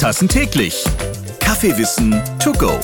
Tassen täglich. Kaffeewissen to go.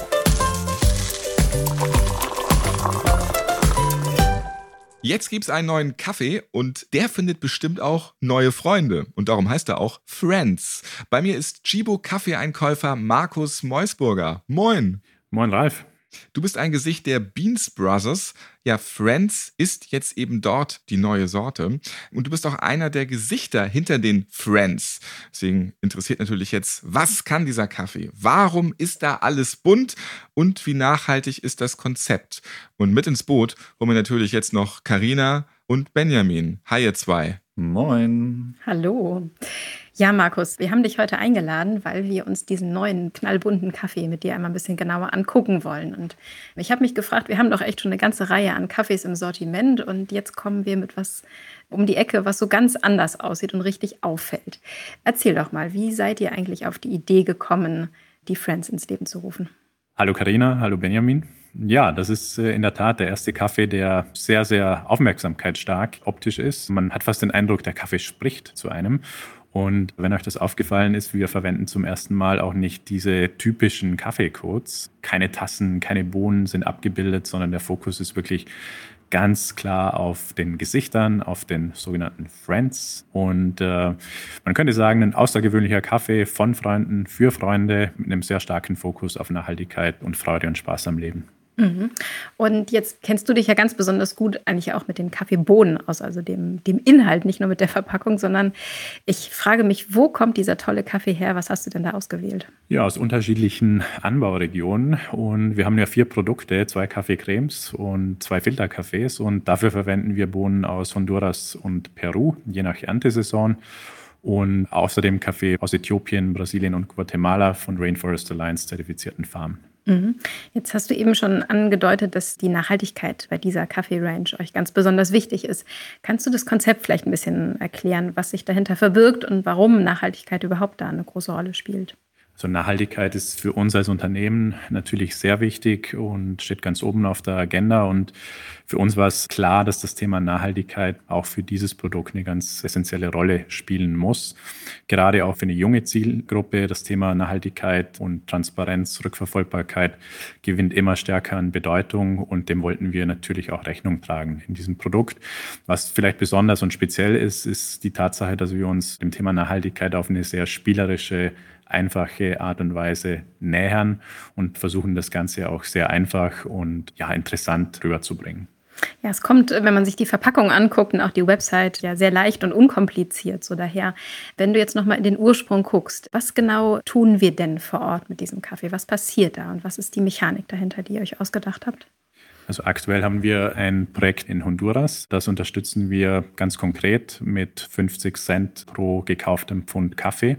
Jetzt gibt's einen neuen Kaffee und der findet bestimmt auch neue Freunde. Und darum heißt er auch Friends. Bei mir ist Chibo Kaffeeeinkäufer Markus Meusburger. Moin. Moin, Ralf. Du bist ein Gesicht der Beans Brothers. Ja, Friends ist jetzt eben dort die neue Sorte. Und du bist auch einer der Gesichter hinter den Friends. Deswegen interessiert natürlich jetzt, was kann dieser Kaffee? Warum ist da alles bunt? Und wie nachhaltig ist das Konzept? Und mit ins Boot holen wir natürlich jetzt noch Karina und Benjamin. Hi, ihr zwei. Moin. Hallo. Ja, Markus, wir haben dich heute eingeladen, weil wir uns diesen neuen knallbunten Kaffee mit dir einmal ein bisschen genauer angucken wollen. Und ich habe mich gefragt, wir haben doch echt schon eine ganze Reihe an Kaffees im Sortiment und jetzt kommen wir mit was um die Ecke, was so ganz anders aussieht und richtig auffällt. Erzähl doch mal, wie seid ihr eigentlich auf die Idee gekommen, die Friends ins Leben zu rufen? Hallo Karina, hallo Benjamin. Ja, das ist äh, in der Tat der erste Kaffee, der sehr, sehr aufmerksamkeitsstark optisch ist. Man hat fast den Eindruck, der Kaffee spricht zu einem. Und wenn euch das aufgefallen ist, wir verwenden zum ersten Mal auch nicht diese typischen Kaffeecodes. Keine Tassen, keine Bohnen sind abgebildet, sondern der Fokus ist wirklich ganz klar auf den Gesichtern, auf den sogenannten Friends. Und äh, man könnte sagen, ein außergewöhnlicher Kaffee von Freunden für Freunde mit einem sehr starken Fokus auf Nachhaltigkeit und Freude und Spaß am Leben. Mhm. Und jetzt kennst du dich ja ganz besonders gut eigentlich auch mit den Kaffeebohnen aus, also dem, dem Inhalt, nicht nur mit der Verpackung, sondern ich frage mich, wo kommt dieser tolle Kaffee her? Was hast du denn da ausgewählt? Ja, aus unterschiedlichen Anbauregionen. Und wir haben ja vier Produkte, zwei Kaffeecremes und zwei Filterkaffees. Und dafür verwenden wir Bohnen aus Honduras und Peru, je nach Erntesaison und außerdem Kaffee aus Äthiopien, Brasilien und Guatemala von Rainforest Alliance zertifizierten Farmen. Mhm. Jetzt hast du eben schon angedeutet, dass die Nachhaltigkeit bei dieser Kaffee-Range euch ganz besonders wichtig ist. Kannst du das Konzept vielleicht ein bisschen erklären, was sich dahinter verbirgt und warum Nachhaltigkeit überhaupt da eine große Rolle spielt? Also Nachhaltigkeit ist für uns als Unternehmen natürlich sehr wichtig und steht ganz oben auf der Agenda. Und für uns war es klar, dass das Thema Nachhaltigkeit auch für dieses Produkt eine ganz essentielle Rolle spielen muss. Gerade auch für eine junge Zielgruppe. Das Thema Nachhaltigkeit und Transparenz, Rückverfolgbarkeit gewinnt immer stärker an Bedeutung und dem wollten wir natürlich auch Rechnung tragen in diesem Produkt. Was vielleicht besonders und speziell ist, ist die Tatsache, dass wir uns dem Thema Nachhaltigkeit auf eine sehr spielerische einfache Art und Weise nähern und versuchen das Ganze auch sehr einfach und ja, interessant rüberzubringen. Ja, es kommt, wenn man sich die Verpackung anguckt und auch die Website, ja sehr leicht und unkompliziert. So daher, wenn du jetzt nochmal in den Ursprung guckst, was genau tun wir denn vor Ort mit diesem Kaffee? Was passiert da und was ist die Mechanik dahinter, die ihr euch ausgedacht habt? Also aktuell haben wir ein Projekt in Honduras. Das unterstützen wir ganz konkret mit 50 Cent pro gekauftem Pfund Kaffee.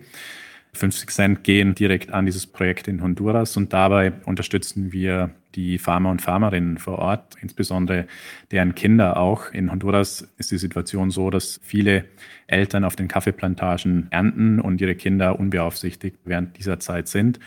50 Cent gehen direkt an dieses Projekt in Honduras. Und dabei unterstützen wir die Farmer und Farmerinnen vor Ort, insbesondere deren Kinder auch. In Honduras ist die Situation so, dass viele Eltern auf den Kaffeeplantagen ernten und ihre Kinder unbeaufsichtigt während dieser Zeit sind.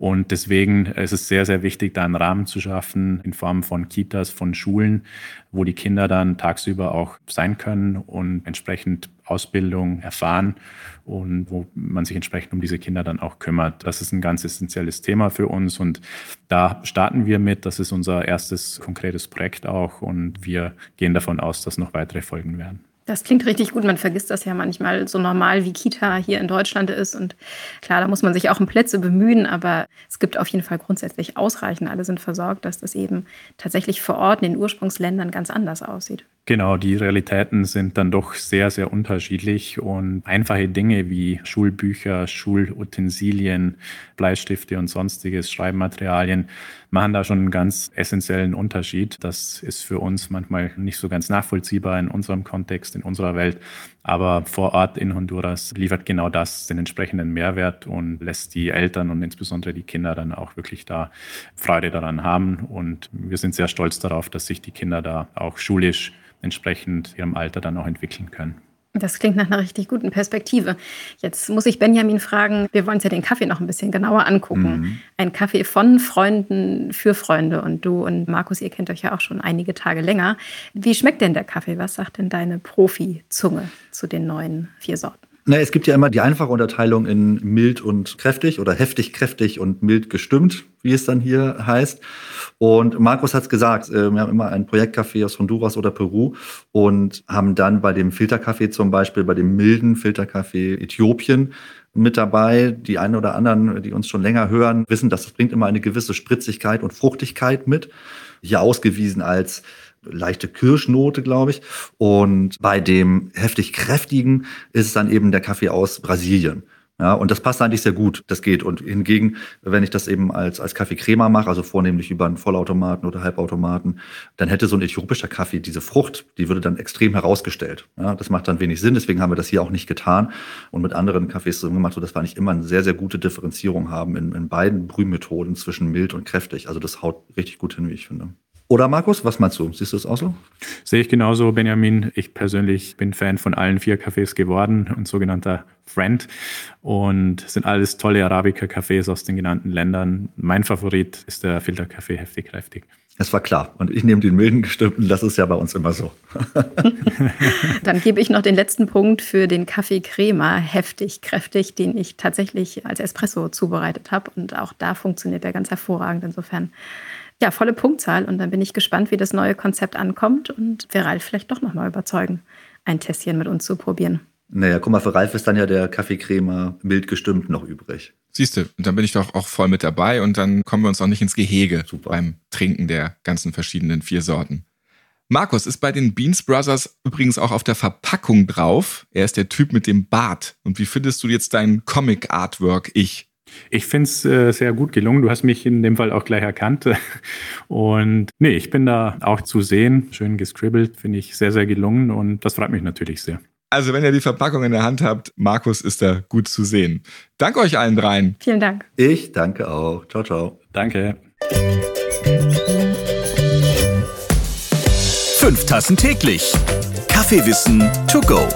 Und deswegen ist es sehr, sehr wichtig, da einen Rahmen zu schaffen in Form von Kitas, von Schulen, wo die Kinder dann tagsüber auch sein können und entsprechend Ausbildung erfahren und wo man sich entsprechend um diese Kinder dann auch kümmert. Das ist ein ganz essentielles Thema für uns und da starten wir mit. Das ist unser erstes konkretes Projekt auch und wir gehen davon aus, dass noch weitere folgen werden. Das klingt richtig gut. Man vergisst das ja manchmal so normal wie Kita hier in Deutschland ist. Und klar, da muss man sich auch um Plätze bemühen, aber es gibt auf jeden Fall grundsätzlich ausreichend. Alle sind versorgt, dass das eben tatsächlich vor Ort in den Ursprungsländern ganz anders aussieht. Genau, die Realitäten sind dann doch sehr, sehr unterschiedlich und einfache Dinge wie Schulbücher, Schulutensilien, Bleistifte und sonstiges, Schreibmaterialien machen da schon einen ganz essentiellen Unterschied. Das ist für uns manchmal nicht so ganz nachvollziehbar in unserem Kontext, in unserer Welt. Aber vor Ort in Honduras liefert genau das den entsprechenden Mehrwert und lässt die Eltern und insbesondere die Kinder dann auch wirklich da Freude daran haben. Und wir sind sehr stolz darauf, dass sich die Kinder da auch schulisch entsprechend ihrem Alter dann auch entwickeln können. Das klingt nach einer richtig guten Perspektive. Jetzt muss ich Benjamin fragen, wir wollen uns ja den Kaffee noch ein bisschen genauer angucken. Mhm. Ein Kaffee von Freunden für Freunde. Und du und Markus, ihr kennt euch ja auch schon einige Tage länger. Wie schmeckt denn der Kaffee? Was sagt denn deine Profi-Zunge zu den neuen vier Sorten? Na, es gibt ja immer die einfache Unterteilung in mild und kräftig oder heftig kräftig und mild gestimmt, wie es dann hier heißt. Und Markus hat es gesagt, äh, wir haben immer einen Projektkaffee aus Honduras oder Peru und haben dann bei dem Filterkaffee zum Beispiel, bei dem milden Filterkaffee Äthiopien mit dabei. Die einen oder anderen, die uns schon länger hören, wissen, dass das bringt immer eine gewisse Spritzigkeit und Fruchtigkeit mit. Hier ausgewiesen als leichte Kirschnote, glaube ich. Und bei dem heftig kräftigen ist es dann eben der Kaffee aus Brasilien. Ja, und das passt eigentlich sehr gut. Das geht. Und hingegen, wenn ich das eben als, als Kaffeecrema mache, also vornehmlich über einen Vollautomaten oder Halbautomaten, dann hätte so ein äthiopischer Kaffee diese Frucht, die würde dann extrem herausgestellt. Ja, das macht dann wenig Sinn. Deswegen haben wir das hier auch nicht getan und mit anderen Kaffees so gemacht, sodass wir nicht immer eine sehr, sehr gute Differenzierung haben in, in beiden Brühmethoden zwischen mild und kräftig. Also das haut richtig gut hin, wie ich finde. Oder Markus, was meinst du? Siehst du es auch so? Sehe ich genauso, Benjamin. Ich persönlich bin Fan von allen vier Cafés geworden und sogenannter Friend. Und sind alles tolle Arabica-Cafés aus den genannten Ländern. Mein Favorit ist der Filterkaffee heftig kräftig. Das war klar. Und ich nehme den milden gestimmten, das ist ja bei uns immer so. Dann gebe ich noch den letzten Punkt für den Kaffee Crema, heftig, kräftig, den ich tatsächlich als Espresso zubereitet habe. Und auch da funktioniert er ganz hervorragend. Insofern ja, volle Punktzahl. Und dann bin ich gespannt, wie das neue Konzept ankommt und wir Ralf vielleicht doch nochmal überzeugen, ein Tässchen mit uns zu probieren. Naja, guck mal, für Ralf ist dann ja der Kaffeecremer mild gestimmt noch übrig. Siehst du, dann bin ich doch auch voll mit dabei und dann kommen wir uns auch nicht ins Gehege Super. beim Trinken der ganzen verschiedenen vier Sorten. Markus ist bei den Beans Brothers übrigens auch auf der Verpackung drauf. Er ist der Typ mit dem Bart. Und wie findest du jetzt dein Comic-Artwork Ich? Ich finde es äh, sehr gut gelungen. Du hast mich in dem Fall auch gleich erkannt. Und nee, ich bin da auch zu sehen. Schön gescribbelt, finde ich sehr, sehr gelungen und das freut mich natürlich sehr. Also, wenn ihr die Verpackung in der Hand habt, Markus ist da gut zu sehen. Danke euch allen dreien. Vielen Dank. Ich danke auch. Ciao, ciao. Danke. Fünf Tassen täglich. Kaffeewissen to go.